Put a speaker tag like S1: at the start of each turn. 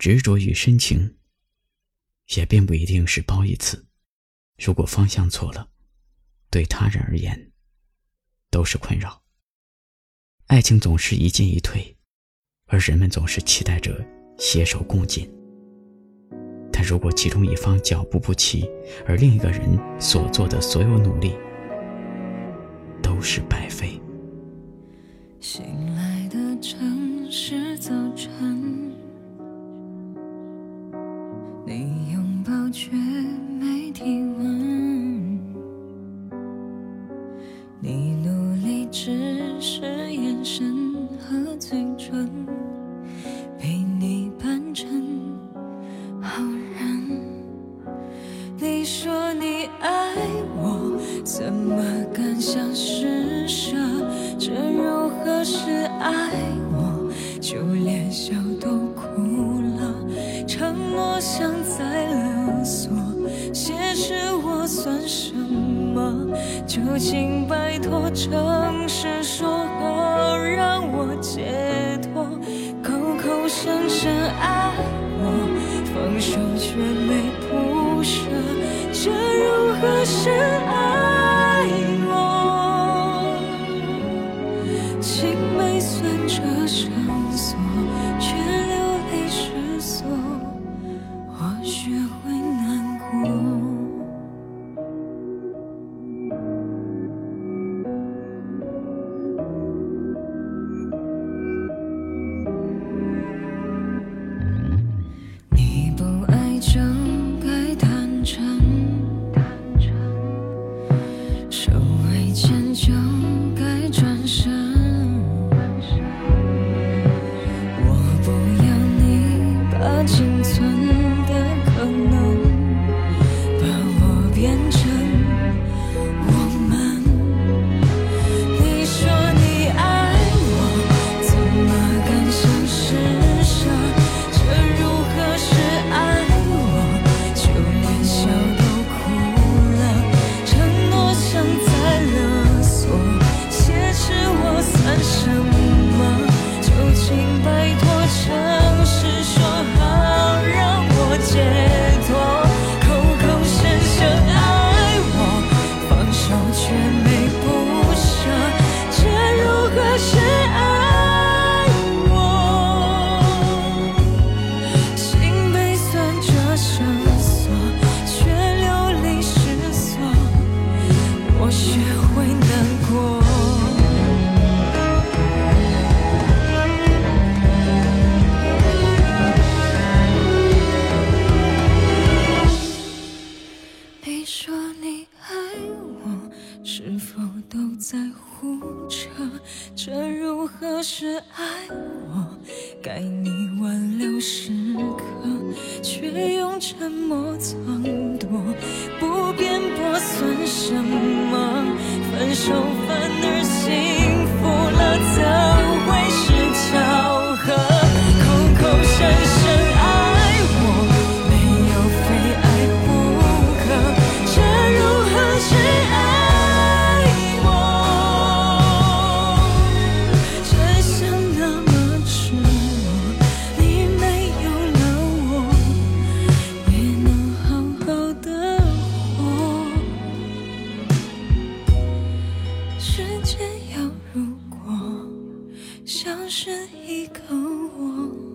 S1: 执着与深情，也并不一定是褒义词。如果方向错了，对他人而言都是困扰。爱情总是一进一退，而人们总是期待着携手共进。但如果其中一方脚步不齐，而另一个人所做的所有努力都是白费。
S2: 醒来的城市早晨，却没体温，你努力只是眼神和嘴唇，被你扮成好人。你说你爱我，怎么敢想施舍？这如何是爱我？就连笑所，挟持我算什么？就请拜托诚实说好，让我解脱。口口声声爱我，放手却没不舍，这如何是爱否都在胡扯？这如何是爱我？该你挽留时刻，却用沉默藏躲，不辩驳算什么？分手像是一个我。